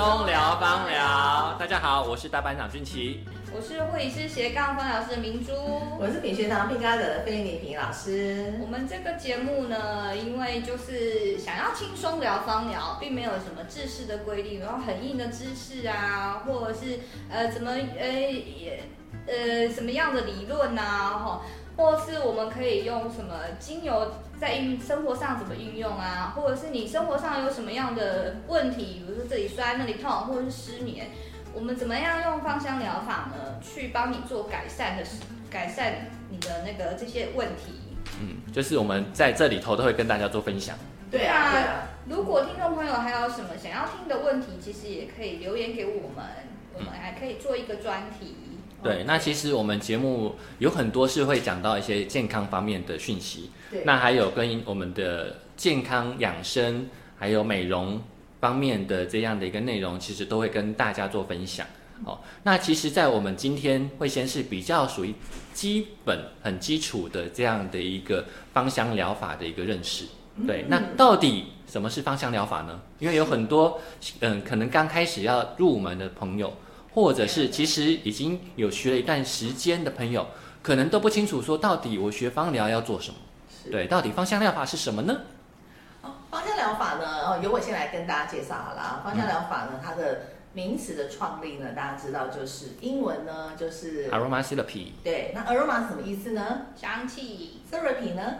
轻松聊芳疗，大家好，我是大班长俊奇。我是护理师斜杠芳疗师的明珠。我是品学堂品咖的菲尼平老师。我们这个节目呢，因为就是想要轻松聊芳疗，并没有什么知识的规定，然后很硬的知识啊，或者是呃怎么呃也呃什么样的理论呐，哈，或是我们可以用什么精油在运生活上怎么运用啊，或者是你生活上有什么样的问题，比如说这里酸那里痛，或者是失眠。我们怎么样用芳香疗法呢，去帮你做改善的，改善你的那个这些问题？嗯，就是我们在这里头都会跟大家做分享。对啊，如果听众朋友还有什么想要听的问题，其实也可以留言给我们，我们还可以做一个专题。对，那其实我们节目有很多是会讲到一些健康方面的讯息，那还有跟我们的健康养生，还有美容。方面的这样的一个内容，其实都会跟大家做分享。哦，那其实，在我们今天会先是比较属于基本、很基础的这样的一个芳香疗法的一个认识。对，那到底什么是芳香疗法呢？因为有很多嗯，可能刚开始要入门的朋友，或者是其实已经有学了一段时间的朋友，可能都不清楚说到底我学芳疗要做什么。对，到底芳香疗法是什么呢？芳香疗法呢，哦，由我先来跟大家介绍好了。芳香疗法呢，它的名词的创立呢，大家知道就是英文呢，就是 aromatherapy。对，那 aroma 是什么意思呢？香气。therapy 呢？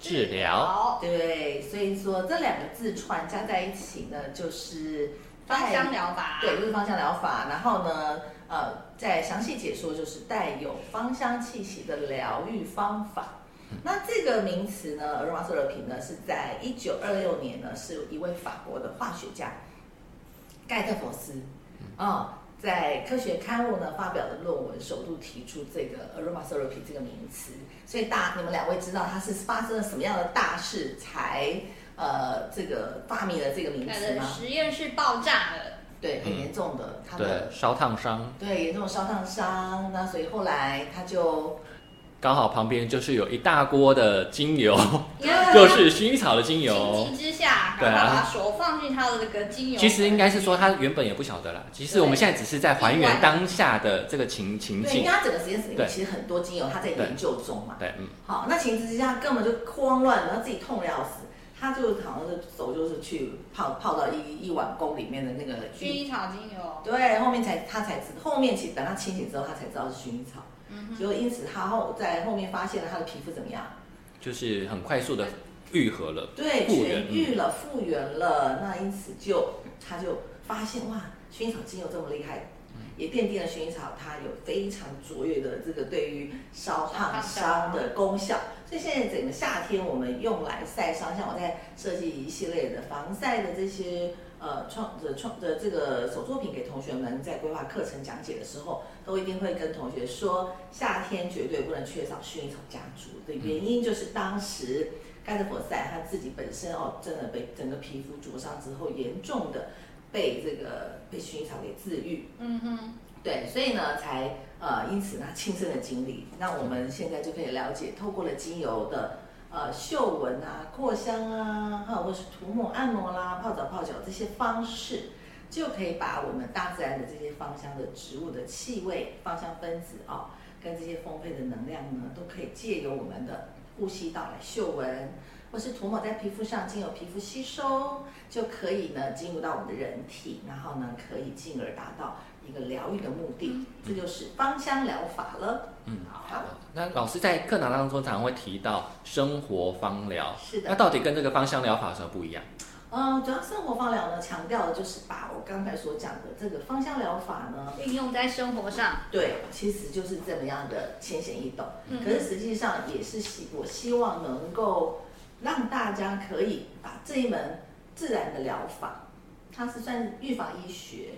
治疗。对，所以说这两个字串加在一起呢，就是芳香疗法。对，就是芳香疗法。然后呢，呃，再详细解说就是带有芳香气息的疗愈方法。那这个名词呢，aromatherapy 呢，是在一九二六年呢，是一位法国的化学家盖特佛斯啊，在科学刊物呢发表的论文，首度提出这个 aromatherapy 这个名词。所以大你们两位知道它是发生了什么样的大事，才呃这个发明了这个名词吗？实验室爆炸了，对，很严重的，他的烧烫伤，对，严重的烧烫伤。那所以后来他就。刚好旁边就是有一大锅的精油，就是薰衣草的精油。情急之下，对啊，把手放进他的这个精油。其实应该是说，他原本也不晓得啦。其实我们现在只是在还原当下的这个情情境。对，因为他整个实验室里面其实很多精油，他在研究中嘛。对，嗯。好，那情急之下根本就慌乱，然后自己痛的要死，他就好像是手就是去泡泡到一一碗宫里面的那个薰衣草精油。对，后面才他才知，后面其实等他清醒之后，他才知道是薰衣草。嗯就因此，他后在后面发现了他的皮肤怎么样？就是很快速的愈合了，对，痊愈了，复原了。那因此就他就发现哇，薰衣草精油这么厉害，也奠定了薰衣草它有非常卓越的这个对于烧烫伤的功效。所以现在整个夏天我们用来晒伤，像我在设计一系列的防晒的这些。呃，创的创的这个手作品给同学们在规划课程讲解的时候，都一定会跟同学说，夏天绝对不能缺少薰衣草家族的原因就是当时盖特佛塞他自己本身哦，真的被整个皮肤灼伤之后，严重的被这个被薰衣草给治愈。嗯哼，对，所以呢，才呃，因此呢，亲身的经历，那我们现在就可以了解，透过了精油的。呃，嗅闻啊，扩香啊，哈，或是涂抹、按摩啦，泡澡、泡脚这些方式，就可以把我们大自然的这些芳香的植物的气味、芳香分子啊，跟这些丰沛的能量呢，都可以借由我们的呼吸道来嗅闻，或是涂抹在皮肤上，经由皮肤吸收，就可以呢进入到我们的人体，然后呢，可以进而达到。一个疗愈的目的，这就是芳香疗法了。嗯，好。那老师在课堂当中常会提到生活芳疗，是的。那到底跟这个芳香疗法有什么不一样？嗯，主要生活芳疗呢，强调的就是把我刚才所讲的这个芳香疗法呢，运用在生活上。对，其实就是这么样的浅显易懂。嗯。可是实际上也是希我希望能够让大家可以把这一门自然的疗法，它是算预防医学。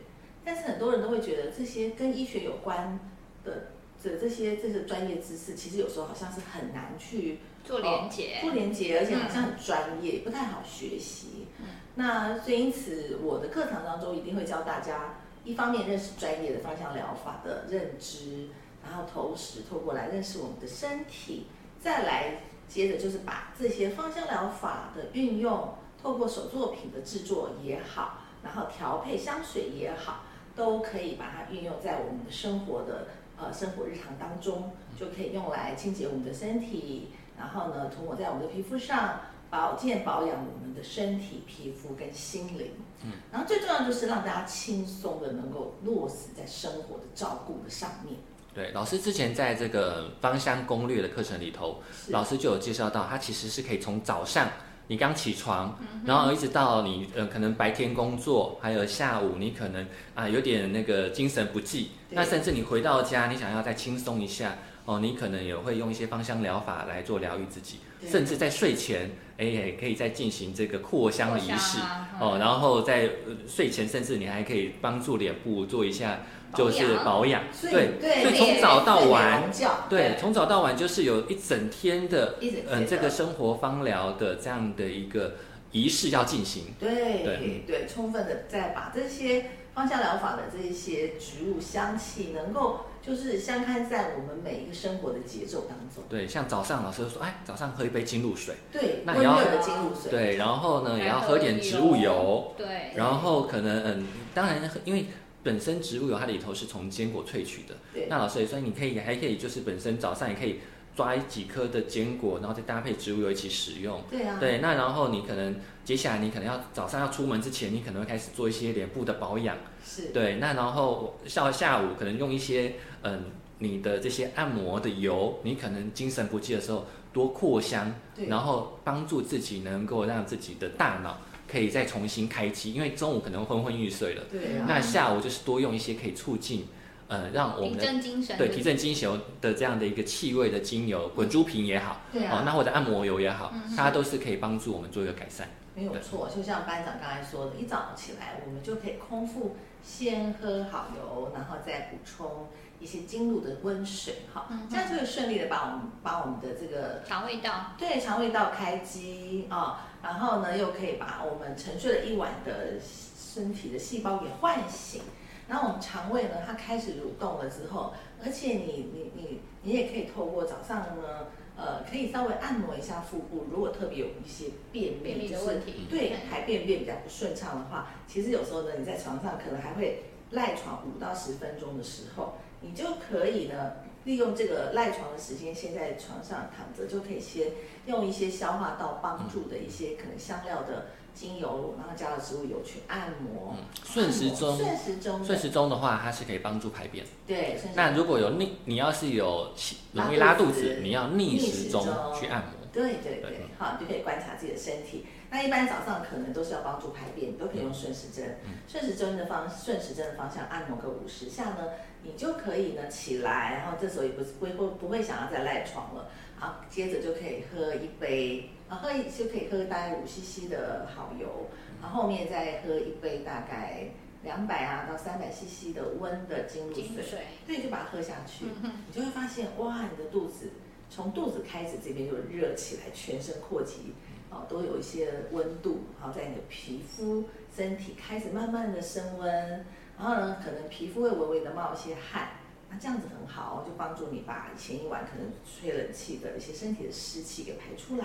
但是很多人都会觉得这些跟医学有关的这这些这些专业知识，其实有时候好像是很难去做连接，做连接，而且好像很专业，不太好学习。那所以因此，我的课堂当中一定会教大家，一方面认识专业的方向疗法的认知，然后同时透过来认识我们的身体，再来接着就是把这些芳香疗法的运用，透过手作品的制作也好。然后调配香水也好，都可以把它运用在我们的生活的呃生活日常当中，就可以用来清洁我们的身体，然后呢涂抹在我们的皮肤上，保健保养我们的身体、皮肤跟心灵。嗯，然后最重要就是让大家轻松的能够落实在生活的照顾的上面。对，老师之前在这个芳香攻略的课程里头，老师就有介绍到，它其实是可以从早上你刚起床，然后一直到你呃可能白天工作，还有下午你可能啊有点那个精神不济，那甚至你回到家你想要再轻松一下哦，你可能也会用一些芳香疗法来做疗愈自己，甚至在睡前哎也可以再进行这个扩香的仪式哦，然后在睡前甚至你还可以帮助脸部做一下。就是保养，对，所以从早到晚，对，从早到晚就是有一整天的，嗯，这个生活芳疗的这样的一个仪式要进行。对对，充分的再把这些芳香疗法的这些植物香气，能够就是相看在我们每一个生活的节奏当中。对，像早上老师说，哎，早上喝一杯金露水，对，那也要的金露水，对，然后呢也要喝点植物油，对，然后可能嗯，当然因为。本身植物油它里头是从坚果萃取的，那老师也说你可以还可以就是本身早上也可以抓几颗的坚果，然后再搭配植物油一起使用。对啊。对，那然后你可能接下来你可能要早上要出门之前，你可能会开始做一些脸部的保养。是。对，那然后下下午可能用一些嗯你的这些按摩的油，你可能精神不济的时候多扩香，然后帮助自己能够让自己的大脑。可以再重新开机，因为中午可能昏昏欲睡了。对。那下午就是多用一些可以促进，呃，让我们提振精神，对，提振精神的这样的一个气味的精油，滚珠瓶也好，对啊。那或者按摩油也好，它都是可以帮助我们做一个改善。没有错，就像班长刚才说的，一早起来我们就可以空腹先喝好油，然后再补充一些精露的温水，哈，这样就会顺利的把我们把我们的这个肠胃道，对，肠胃道开机啊。然后呢，又可以把我们沉睡了一晚的身体的细胞给唤醒。然后我们肠胃呢，它开始蠕动了之后，而且你你你你也可以透过早上呢，呃，可以稍微按摩一下腹部。如果特别有一些便秘的问题，对排便便比较不顺畅的话，其实有时候呢，你在床上可能还会赖床五到十分钟的时候，你就可以呢。利用这个赖床的时间，先在床上躺着，就可以先用一些消化道帮助的一些可能香料的精油，然后加了植物油去按摩。顺时钟，顺时钟，顺时钟的话，它是可以帮助排便。对。那如果有逆，你要是有容易拉肚子，你要逆时钟去按摩。对对对，好，你就可以观察自己的身体。那一般早上可能都是要帮助排便，你都可以用顺时针。顺时针的方，顺时针的方向按摩个五十下呢。你就可以呢起来，然后这时候也不是不会不会想要再赖床了，好，接着就可以喝一杯，啊，喝一就可以喝大概五 CC 的好油，然后后面再喝一杯大概两百啊到三百 CC 的温的精露水，对，就把它喝下去，你就会发现哇，你的肚子从肚子开始这边就热起来，全身扩及，哦，都有一些温度，好，在你的皮肤身体开始慢慢的升温。然后呢，可能皮肤会微微的冒一些汗，那这样子很好，就帮助你把前一晚可能吹冷气的一些身体的湿气给排出来。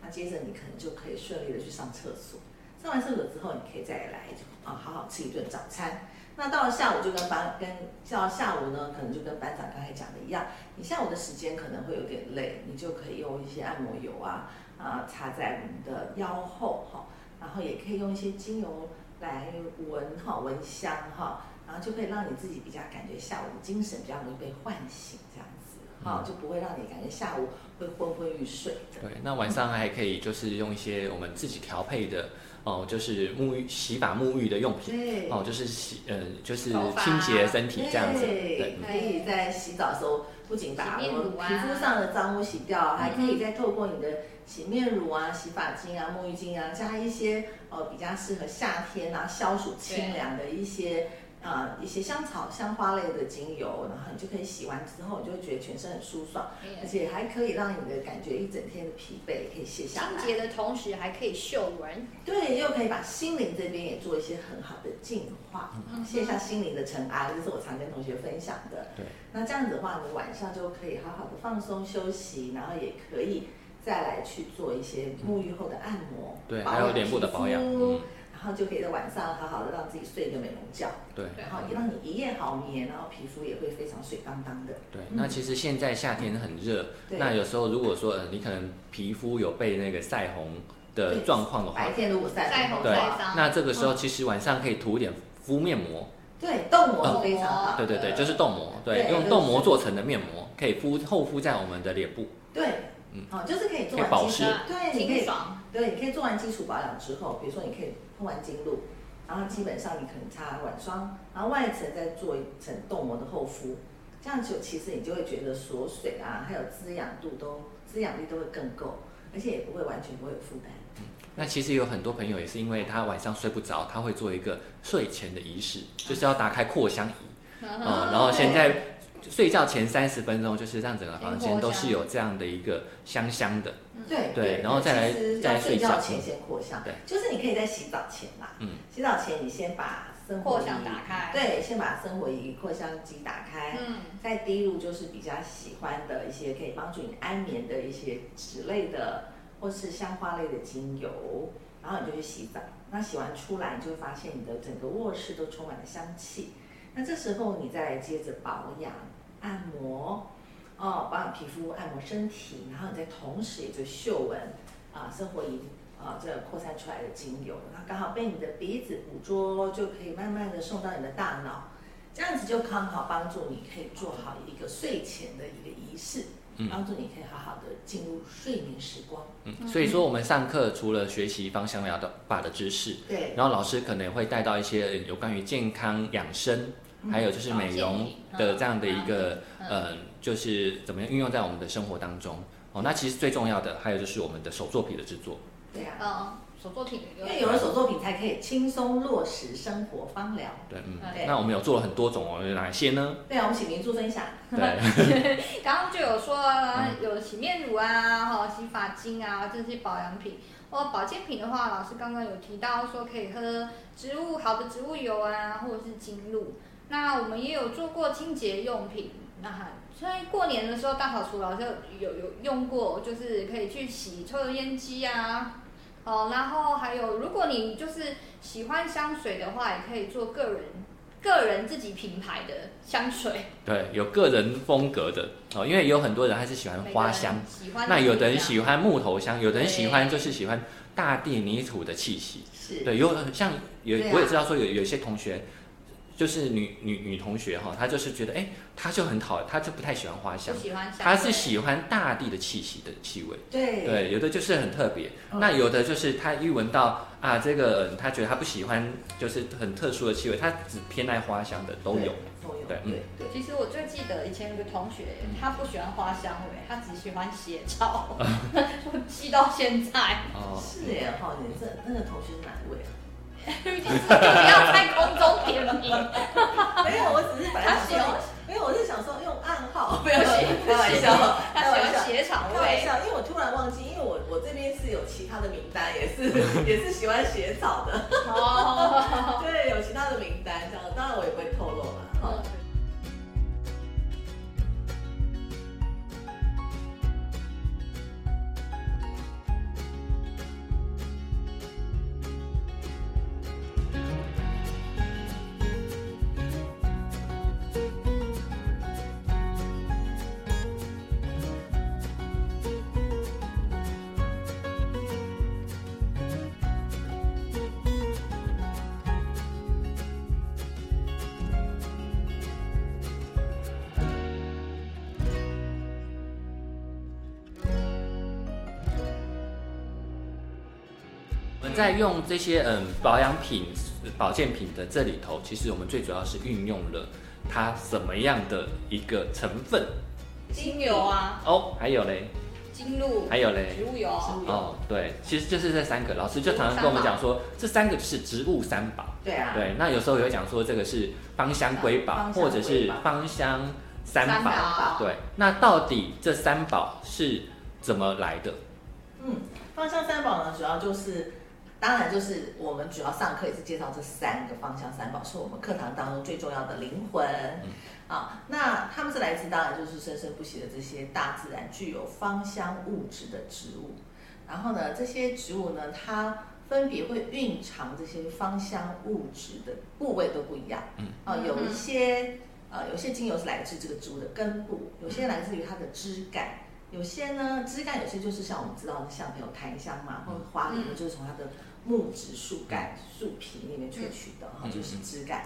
那接着你可能就可以顺利的去上厕所。上完厕所之后，你可以再来啊，好好吃一顿早餐。那到了下午就跟班跟到下午呢，可能就跟班长刚才讲的一样，你下午的时间可能会有点累，你就可以用一些按摩油啊啊擦在你的腰后哈，然后也可以用一些精油。来闻哈，闻香哈，然后就可以让你自己比较感觉下午精神比较容易被唤醒，这样子哈，就不会让你感觉下午会昏昏欲睡。对，那晚上还可以就是用一些我们自己调配的哦，就是沐浴洗发沐浴的用品，哦，就是洗呃，就是清洁身体这样子。对，可以在洗澡的时候不仅把我们皮肤上的脏污洗掉，还可以再透过你的。洗面乳啊，洗发精啊，沐浴精啊，加一些呃比较适合夏天啊消暑清凉的一些啊一些香草香花类的精油，然后你就可以洗完之后，你就会觉得全身很舒爽，而且还可以让你的感觉一整天的疲惫可以卸下来。清洁的同时还可以嗅闻，对，又可以把心灵这边也做一些很好的净化，卸下心灵的尘埃，这是我常跟同学分享的。对，那这样子的话，你晚上就可以好好的放松休息，然后也可以。再来去做一些沐浴后的按摩，对，还有脸部的保养，然后就可以在晚上好好的让自己睡一个美容觉，对，然后也让你一夜好眠，然后皮肤也会非常水当当的。对，那其实现在夏天很热，那有时候如果说呃你可能皮肤有被那个晒红的状况的话，白天如果晒红，对，那这个时候其实晚上可以涂一点敷面膜。对，冻膜非常好。对对对，就是冻膜，对，用冻膜做成的面膜，可以敷厚敷在我们的脸部。对，嗯，好，就是可以做完保湿。对，你可以，对，你可以做完基础保养之后，比如说你可以喷完精露，然后基本上你可能擦晚霜，然后外层再做一层冻膜的厚敷，这样就其实你就会觉得锁水啊，还有滋养度都滋养力都会更够，而且也不会完全不会有负担。那其实有很多朋友也是因为他晚上睡不着，他会做一个睡前的仪式，就是要打开扩香仪，嗯，然后现在睡觉前三十分钟就是让整个房间都是有这样的一个香香的，对对，然后再来再睡觉前先扩香，对，就是你可以在洗澡前嘛，嗯，洗澡前你先把生活香打开，对，先把生活仪扩香机打开，嗯，再滴入就是比较喜欢的一些可以帮助你安眠的一些脂类的。或是香花类的精油，然后你就去洗澡。那洗完出来，你就会发现你的整个卧室都充满了香气。那这时候你再接着保养、按摩，哦，保养皮肤、按摩身体，然后你再同时也就嗅闻啊，生活仪啊，这扩散出来的精油，那刚好被你的鼻子捕捉，就可以慢慢的送到你的大脑，这样子就刚好帮助你可以做好一个睡前的一个仪式。帮助你可以好好的进入睡眠时光。嗯，所以说我们上课除了学习芳香疗法的知识，对，然后老师可能会带到一些有关于健康养生，还有就是美容的这样的一个，呃，就是怎么样运用在我们的生活当中。哦，那其实最重要的还有就是我们的手作品的制作。对啊。手作品，因为有了手作品，才可以轻松落实生活方疗。对，嗯，那我们有做了很多种哦，有哪些呢？对啊，我们请明珠分享。对，刚刚就有说有洗面乳啊，哈，洗发精啊，这些保养品。或保健品的话，老师刚刚有提到说可以喝植物好的植物油啊，或者是精露。那我们也有做过清洁用品，那所以过年的时候，大扫除老师有有用过，就是可以去洗抽油烟机啊。哦，然后还有，如果你就是喜欢香水的话，也可以做个人个人自己品牌的香水。对，有个人风格的哦，因为有很多人还是喜欢花香，喜欢那有的人喜欢木头香，有的人喜欢就是喜欢大地泥土的气息。是，对，有像有我也知道说有有些同学。就是女女女同学哈，她就是觉得哎，她就很讨，她就不太喜欢花香，她是喜欢大地的气息的气味。对对，有的就是很特别，那有的就是她一闻到啊，这个她觉得她不喜欢，就是很特殊的气味，她只偏爱花香的都有。都有。对，嗯。对。其实我最记得以前有个同学，他不喜欢花香味，他只喜欢血草 我记到现在。哦。是耶，哈，你这那个同学是哪一位啊？不要在空中点名。没有，我只是本来想说，没有，我是想说用暗号。不要写，开玩笑，他喜欢写草味。开玩笑，因为我突然忘记，因为我我这边是有其他的名单，也是 也是喜欢写草的。哦，对，有其他的名单，这样当然我也会在用这些嗯保养品、保健品的这里头，其实我们最主要是运用了它什么样的一个成分？精油啊。哦，还有嘞。精露。还有嘞。植物油。哦，对，其实就是这三个。老师就常常跟我们讲说，这三个就是植物三宝。对啊。对，那有时候也会讲说这个是芳香瑰宝，或者是芳香三宝。对，那到底这三宝是怎么来的？嗯，芳香三宝呢，主要就是。当然，就是我们主要上课也是介绍这三个芳香三宝，是我们课堂当中最重要的灵魂。啊，那他们是来自当然就是生生不息的这些大自然具有芳香物质的植物。然后呢，这些植物呢，它分别会蕴藏这些芳香物质的部位都不一样。嗯，啊，有一些呃，有些精油是来自这个植物的根部，有些来自于它的枝干，有些呢枝干有些就是像我们知道的，像有檀香嘛，或者花梨，就是从它的木质树干、树皮里面萃取的，哈，就是枝干。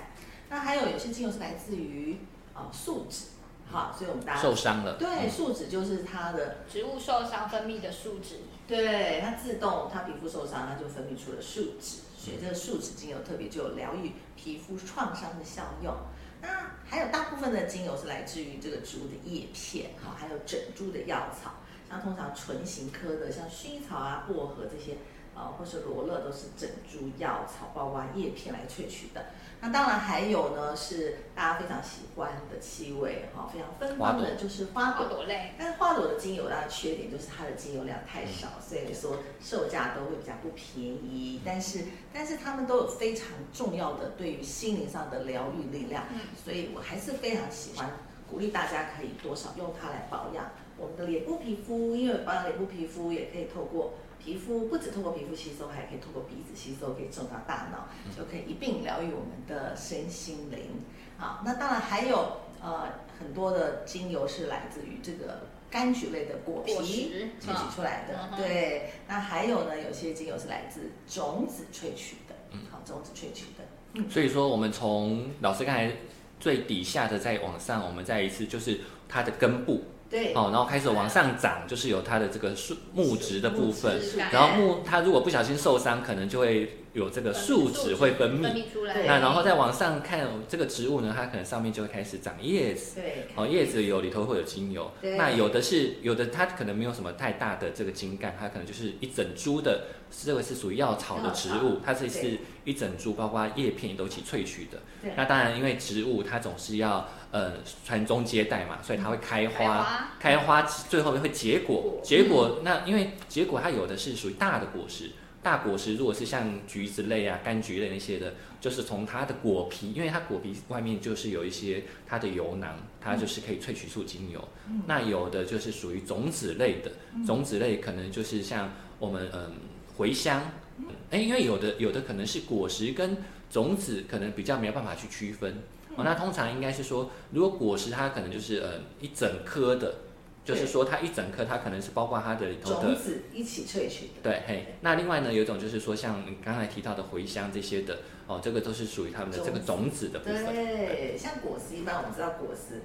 那还有有些精油是来自于啊树脂。好，所以我们大家受伤了。对，树脂就是它的植物受伤分泌的树脂。对，它自动，它皮肤受伤，它就分泌出了树脂。所以这个树脂精油特别就有疗愈皮肤创伤的效用。那还有大部分的精油是来自于这个植物的叶片，哈，还有整株的药草，像通常唇形科的，像薰衣草啊、薄荷这些，啊，或是罗勒都是整株药草，包括叶片来萃取的。那当然还有呢，是大家非常喜欢的气味，哈，非常芬芳的，就是花朵类。但是花朵的精油它的缺点就是它的精油量太少，所以说售价都会比较不便宜。但是，但是它们都有非常重要的对于心灵上的疗愈力量，所以我还是非常喜欢鼓励大家可以多少用它来保养我们的脸部皮肤，因为保养脸部皮肤也可以透过。皮肤不止透过皮肤吸收，还可以透过鼻子吸收，可以送到大脑，就可以一并疗愈我们的身心灵。好，那当然还有呃很多的精油是来自于这个柑橘类的果皮萃取出来的。对，那还有呢，有些精油是来自种子萃取的。嗯，好，种子萃取的。嗯，所以说我们从老师刚才最底下的再往上，我们再一次就是它的根部。对，哦，然后开始往上长，就是有它的这个树木质的部分，然后木它如果不小心受伤，可能就会。有这个树脂会分泌出来，那然后再往上看这个植物呢，它可能上面就会开始长叶子，对，哦，叶子有里头会有精油，那有的是有的它可能没有什么太大的这个茎干，它可能就是一整株的，这个是属于药草的植物，它这是一整株，包括叶片都一起萃取的。那当然，因为植物它总是要呃传宗接代嘛，所以它会开花，开花最后会结果，结果那因为结果它有的是属于大的果实。大果实如果是像橘子类啊、柑橘类那些的，就是从它的果皮，因为它果皮外面就是有一些它的油囊，它就是可以萃取出精油。那有的就是属于种子类的，种子类可能就是像我们嗯茴香，哎，因为有的有的可能是果实跟种子可能比较没有办法去区分。哦，那通常应该是说，如果果实它可能就是呃一整颗的。就是说，它一整颗，它可能是包括它的里头的种子一起萃取的。对，嘿。那另外呢，有一种就是说，像你刚才提到的茴香这些的，哦，这个都是属于它们的这个种子的部分。对，像果实，一般我们知道果实，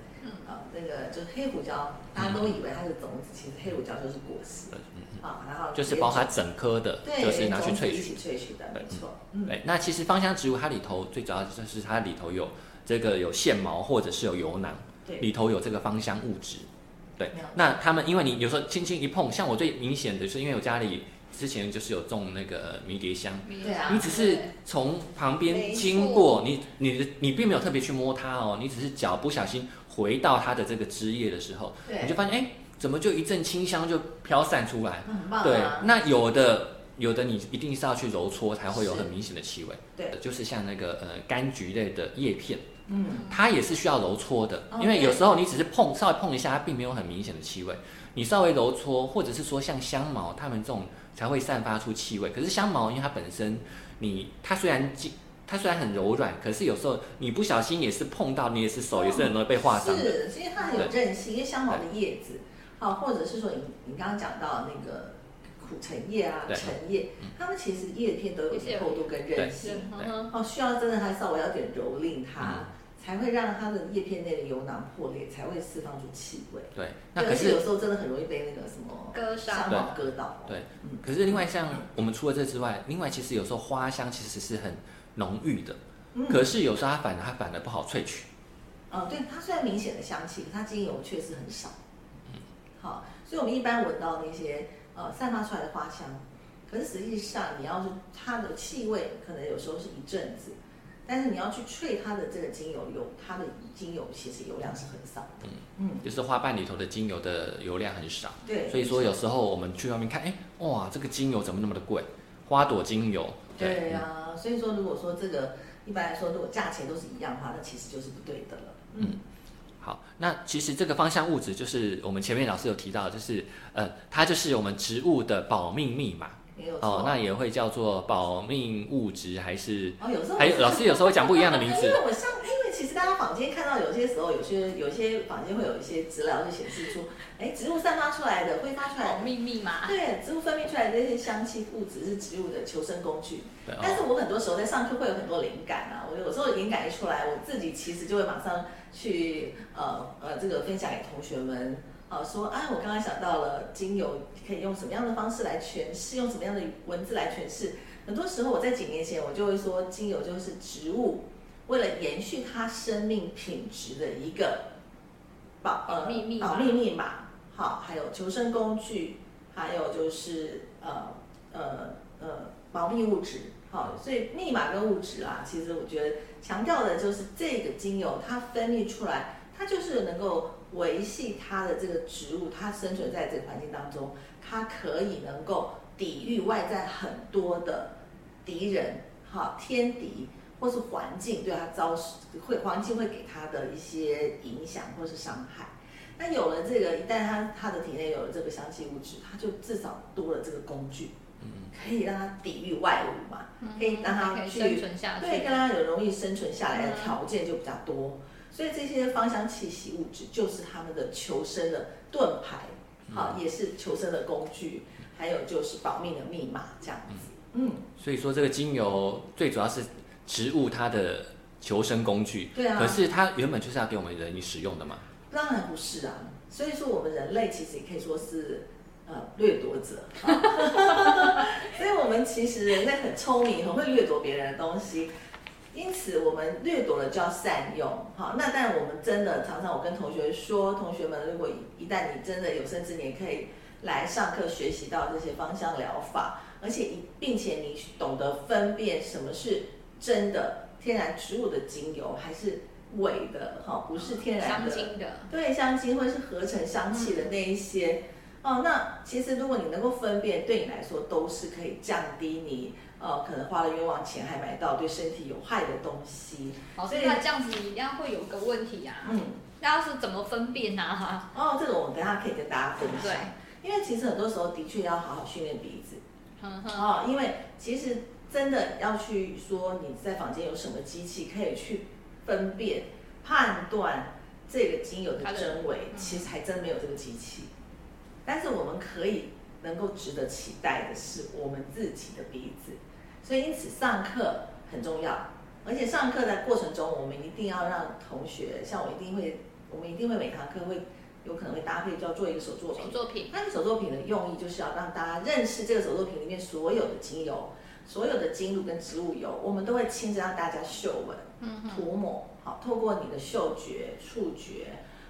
啊，那个就是黑胡椒，大家都以为它是种子，其实黑胡椒就是果实。嗯啊，然后就是包它整颗的，就是拿去萃取。一起萃取的，没错。对，那其实芳香植物它里头最主要就是它里头有这个有线毛或者是有油囊，里头有这个芳香物质。对，那他们因为你有时候轻轻一碰，像我最明显的是，因为我家里之前就是有种那个迷迭香，啊你只是从旁边经过，你你的你并没有特别去摸它哦，你只是脚不小心回到它的这个枝叶的时候，你就发现哎，怎么就一阵清香就飘散出来？对，那有的有的你一定是要去揉搓才会有很明显的气味，对，就是像那个呃柑橘类的叶片。嗯，它也是需要揉搓的，因为有时候你只是碰，稍微碰一下，它并没有很明显的气味。你稍微揉搓，或者是说像香茅，它们这种才会散发出气味。可是香茅，因为它本身，你它虽然它虽然很柔软，可是有时候你不小心也是碰到，你也是手也是很容易被划伤的。是，因为它很有韧性，因为香茅的叶子，好，或者是说你你刚刚讲到那个。苦橙叶啊，橙叶，它们其实叶片都有厚度跟韧性，哦，需要真的还稍微要点蹂躏它，才会让它的叶片内的油囊破裂，才会释放出气味。对，那可是有时候真的很容易被那个什么割伤、割到。对，可是另外像我们除了这之外，另外其实有时候花香其实是很浓郁的，可是有时候它反而它反而不好萃取。哦，对，它虽然明显的香气，它精油确实很少。嗯，好，所以我们一般闻到那些。呃，散发出来的花香，可是实际上你要是它的气味，可能有时候是一阵子，但是你要去萃它的这个精油油，它的精油其实油量是很少的。嗯嗯，就是花瓣里头的精油的油量很少。对，所以说有时候我们去外面看，哎，哇，这个精油怎么那么的贵？花朵精油。对呀，所以说如果说这个一般来说如果价钱都是一样的话，那其实就是不对的了。嗯。好，那其实这个芳香物质就是我们前面老师有提到，就是呃，它就是我们植物的保命密码。哦。那也会叫做保命物质，还是？哦，有时候还有老师有时候会讲不一样的名字。因为我上，因为其实大家坊间看到有些时候，有些有些坊间会有一些资料就显示出，哎，植物散发出来的挥发出来的秘密嘛。对，植物分泌出来的那些香气物质是植物的求生工具。但是我很多时候在上课会有很多灵感啊，我有时候灵感一出来，我自己其实就会马上去呃呃这个分享给同学们。啊，说啊，我刚刚想到了精油可以用什么样的方式来诠释，用什么样的文字来诠释。很多时候我在几年前我就会说，精油就是植物为了延续它生命品质的一个保保密密保密密码。好，还有求生工具，还有就是呃呃呃保密物质。好，所以密码跟物质啊，其实我觉得强调的就是这个精油它分泌出来，它就是能够。维系它的这个植物，它生存在这个环境当中，它可以能够抵御外在很多的敌人，好，天敌或是环境对他遭会环境会给他的一些影响或是伤害。那有了这个，一旦他他的体内有了这个香气物质，他就至少多了这个工具，可以让他抵御外物嘛，可以让它去对，让他有容易生存下来的条件就比较多。所以这些芳香气息物质就是他们的求生的盾牌，好，也是求生的工具，还有就是保命的密码，这样子。嗯，所以说这个精油最主要是植物它的求生工具，对啊。可是它原本就是要给我们人使用的嘛？当然不是啊。所以说我们人类其实也可以说是呃掠夺者，所以我们其实人类很聪明，很会掠夺别人的东西。因此，我们掠夺了就要善用，好。那但我们真的常常，我跟同学说，同学们，如果一旦你真的有生之年可以来上课学习到这些芳香疗法，而且一并且你懂得分辨什么是真的天然植物的精油，还是伪的，哈，不是天然的，香精的，对，香精或者是合成香气的那一些，哦，那其实如果你能够分辨，对你来说都是可以降低你。呃，可能花了冤枉钱还买到对身体有害的东西。好，所以那这样子一定要会有个问题啊。嗯，那要是怎么分辨呢？哈。哦，这个我们等下可以跟大家分享。对。因为其实很多时候的确要好好训练鼻子。嗯哼。哦，因为其实真的要去说你在房间有什么机器可以去分辨判断这个精油的真伪，其实还真没有这个机器。但是我们可以能够值得期待的是我们自己的鼻子。所以，因此上课很重要，而且上课的过程中，我们一定要让同学，像我一定会，我们一定会每堂课会有可能会搭配，就要做一个手作品。手作品。那个手作品的用意就是要让大家认识这个手作品里面所有的精油，所有的精露跟植物油，我们都会亲自让大家嗅闻、嗯涂抹，好，透过你的嗅觉、触觉，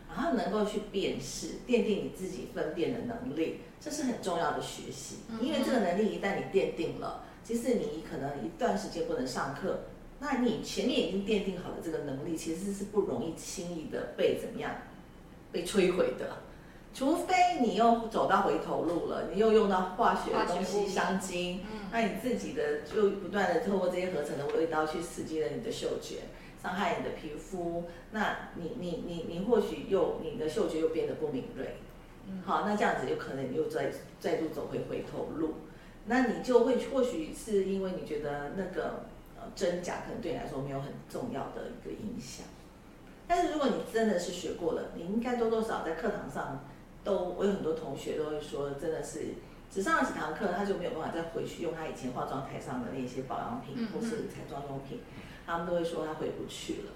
然后能够去辨识，奠定你自己分辨的能力，这是很重要的学习。因为这个能力一旦你奠定了。即使你可能一段时间不能上课，那你前面已经奠定好的这个能力，其实是不容易轻易的被怎么样被摧毁的。除非你又走到回头路了，你又用到化学的东西香精，那你自己的就不断的透过这些合成的味道去刺激了你的嗅觉，伤害你的皮肤，那你你你你或许又你的嗅觉又变得不敏锐，好，那这样子有可能你又再再度走回回头路。那你就会或许是因为你觉得那个呃真假可能对你来说没有很重要的一个影响，但是如果你真的是学过了，你应该多多少在课堂上都，我有很多同学都会说，真的是只上了几堂课，他就没有办法再回去用他以前化妆台上的那些保养品或是彩妆用品，他们都会说他回不去了，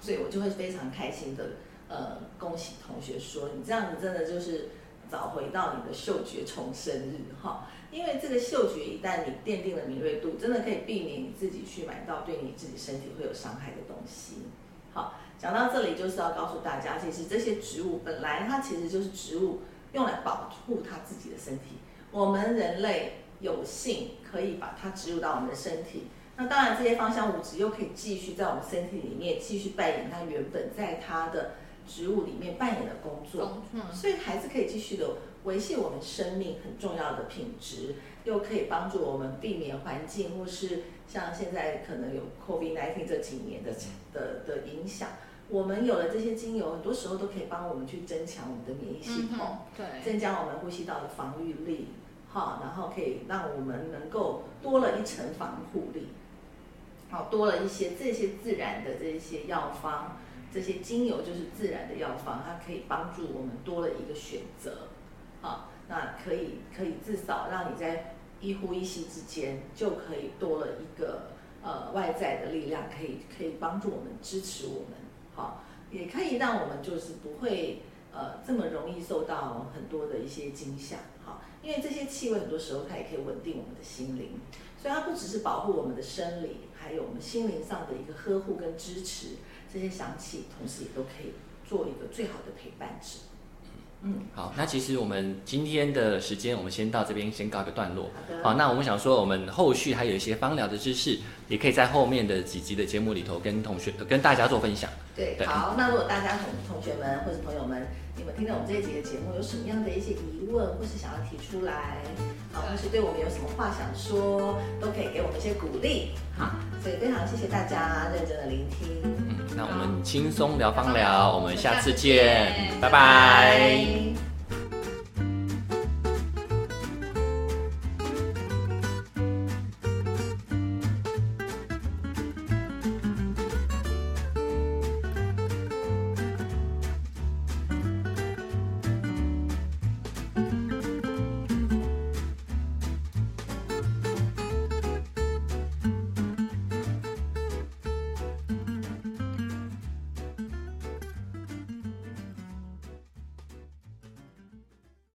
所以我就会非常开心的呃恭喜同学说，你这样子真的就是找回到你的嗅觉重生日哈。因为这个嗅觉一旦你奠定了敏锐度，真的可以避免你自己去买到对你自己身体会有伤害的东西。好，讲到这里就是要告诉大家，其实这些植物本来它其实就是植物用来保护它自己的身体。我们人类有幸可以把它植入到我们的身体，那当然这些芳香物质又可以继续在我们身体里面继续扮演它原本在它的植物里面扮演的工作，所以还是可以继续的。维系我们生命很重要的品质，又可以帮助我们避免环境或是像现在可能有 COVID-19 这几年的的的影响。我们有了这些精油，很多时候都可以帮我们去增强我们的免疫系统，对，增加我们呼吸道的防御力。好，然后可以让我们能够多了一层防护力，好，多了一些这些自然的这些药方，这些精油就是自然的药方，它可以帮助我们多了一个选择，好，那可以可以至少让你在一呼一吸之间就可以多了一个呃外在的力量，可以可以帮助我们支持我们，好，也可以让我们就是不会呃这么容易受到很多的一些惊吓，好，因为这些气味很多时候它也可以稳定我们的心灵，所以它不只是保护我们的生理，还有我们心灵上的一个呵护跟支持，这些香气同时也都可以做一个最好的陪伴者。嗯，好，那其实我们今天的时间，我们先到这边先告一个段落。好的好，那我们想说，我们后续还有一些芳疗的知识，也可以在后面的几集的节目里头跟同学、跟大家做分享。对，对。好，那如果大家同同学们或者朋友们，你们听到我们这一集的节目，有什么样的一些疑问，或是想要提出来，啊，或是对我们有什么话想说，都可以给我们一些鼓励，好，所以非常谢谢大家认真的聆听，嗯，那我们轻松聊方疗，我们下次见，拜拜。